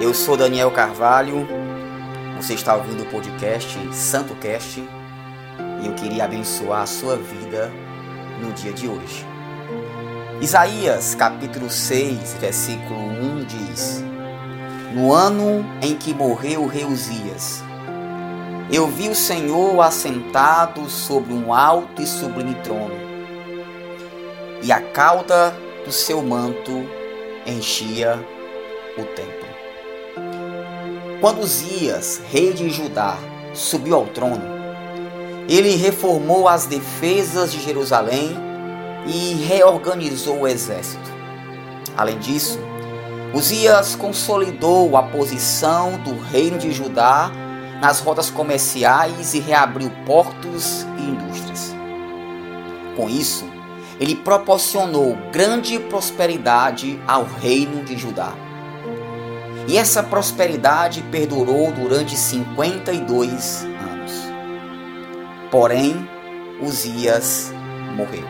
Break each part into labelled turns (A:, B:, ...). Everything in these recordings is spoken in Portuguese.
A: Eu sou Daniel Carvalho, você está ouvindo o podcast Santo Cast. E eu queria abençoar a sua vida no dia de hoje. Isaías capítulo 6, versículo 1 diz: No ano em que morreu Uzias, eu vi o Senhor assentado sobre um alto e sublime trono, e a cauda do seu manto enchia o templo. Quando Uzias, rei de Judá, subiu ao trono, ele reformou as defesas de Jerusalém e reorganizou o exército. Além disso, Uzias consolidou a posição do reino de Judá nas rotas comerciais e reabriu portos e indústrias. Com isso, ele proporcionou grande prosperidade ao reino de Judá. E essa prosperidade perdurou durante 52 anos. Porém, Uzias morreu.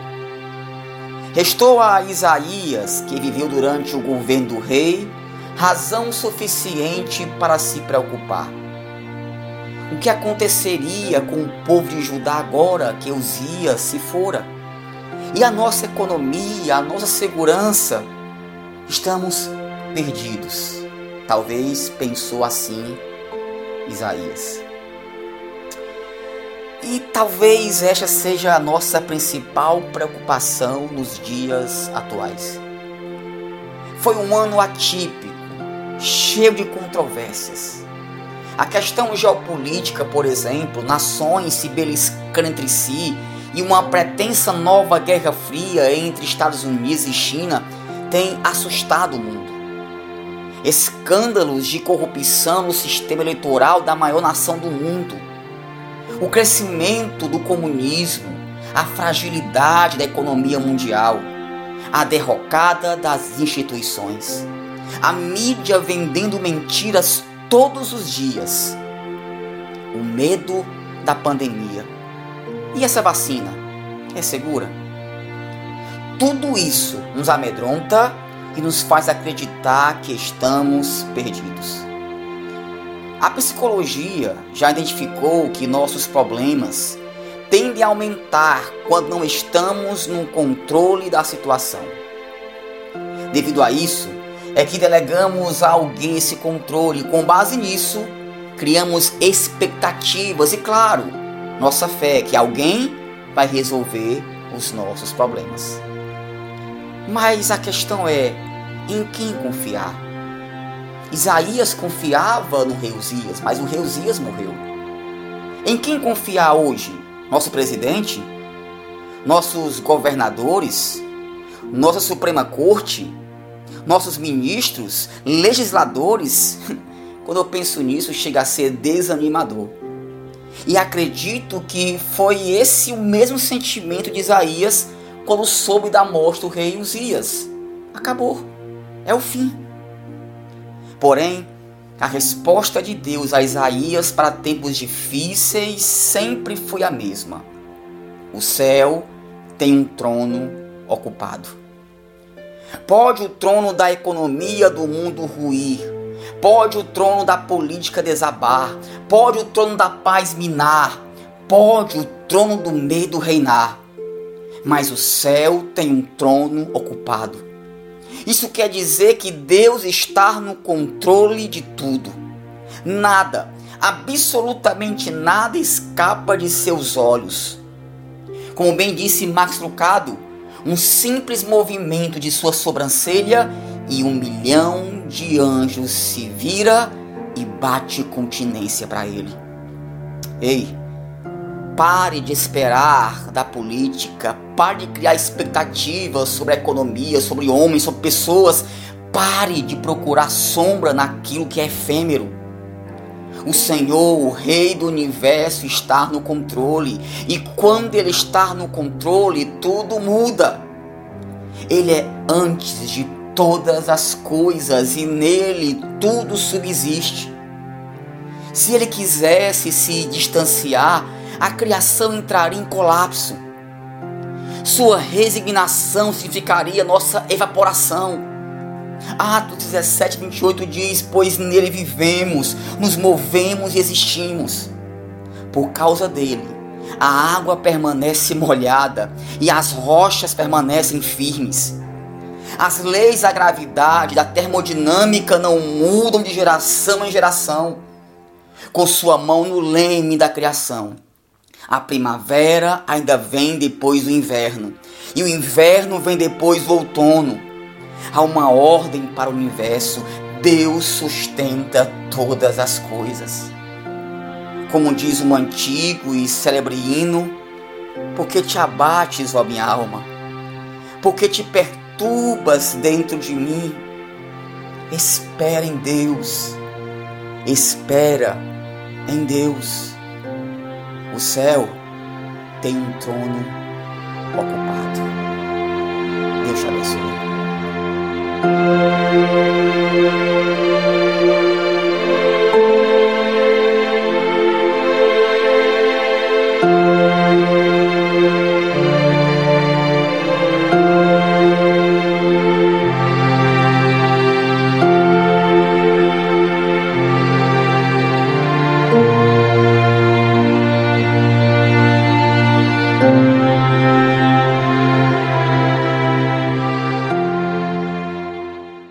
A: Restou a Isaías, que viveu durante o governo do rei, razão suficiente para se preocupar. O que aconteceria com o povo de Judá agora que Uzias se fora? E a nossa economia, a nossa segurança? Estamos perdidos. Talvez pensou assim Isaías. E talvez esta seja a nossa principal preocupação nos dias atuais. Foi um ano atípico, cheio de controvérsias. A questão geopolítica, por exemplo, nações se beliscando entre si e uma pretensa nova guerra fria entre Estados Unidos e China tem assustado o mundo escândalos de corrupção no sistema eleitoral da maior nação do mundo, o crescimento do comunismo, a fragilidade da economia mundial, a derrocada das instituições, a mídia vendendo mentiras todos os dias, o medo da pandemia. E essa vacina é segura? Tudo isso nos amedronta e nos faz acreditar que estamos perdidos. A psicologia já identificou que nossos problemas tendem a aumentar quando não estamos no controle da situação. Devido a isso, é que delegamos a alguém esse controle. Com base nisso, criamos expectativas e, claro, nossa fé que alguém vai resolver os nossos problemas. Mas a questão é em quem confiar. Isaías confiava no rei Uzias, mas o rei Uzias morreu. Em quem confiar hoje? Nosso presidente? Nossos governadores? Nossa Suprema Corte? Nossos ministros? Legisladores? Quando eu penso nisso, chega a ser desanimador. E acredito que foi esse o mesmo sentimento de Isaías quando soube da morte do rei Uzias. Acabou. É o fim. Porém, a resposta de Deus a Isaías para tempos difíceis sempre foi a mesma. O céu tem um trono ocupado. Pode o trono da economia do mundo ruir, pode o trono da política desabar, pode o trono da paz minar, pode o trono do medo reinar mas o céu tem um trono ocupado. Isso quer dizer que Deus está no controle de tudo. Nada, absolutamente nada escapa de seus olhos. Como bem disse Max Lucado, um simples movimento de sua sobrancelha e um milhão de anjos se vira e bate continência para ele. Ei, Pare de esperar da política, pare de criar expectativas sobre a economia, sobre homens, sobre pessoas. Pare de procurar sombra naquilo que é efêmero. O Senhor, o Rei do universo, está no controle. E quando Ele está no controle, tudo muda. Ele é antes de todas as coisas e nele tudo subsiste. Se Ele quisesse se distanciar, a criação entraria em colapso. Sua resignação significaria nossa evaporação. Atos 17, 28 diz: Pois nele vivemos, nos movemos e existimos. Por causa dele, a água permanece molhada e as rochas permanecem firmes. As leis da gravidade, da termodinâmica não mudam de geração em geração. Com sua mão no leme da criação. A primavera ainda vem depois do inverno, e o inverno vem depois do outono. Há uma ordem para o universo. Deus sustenta todas as coisas. Como diz um antigo e célebre hino, porque te abates, ó minha alma? Porque te perturbas titubas dentro de mim. Espera em Deus. Espera em Deus. O céu tem um trono ocupado. Deus te abençoe.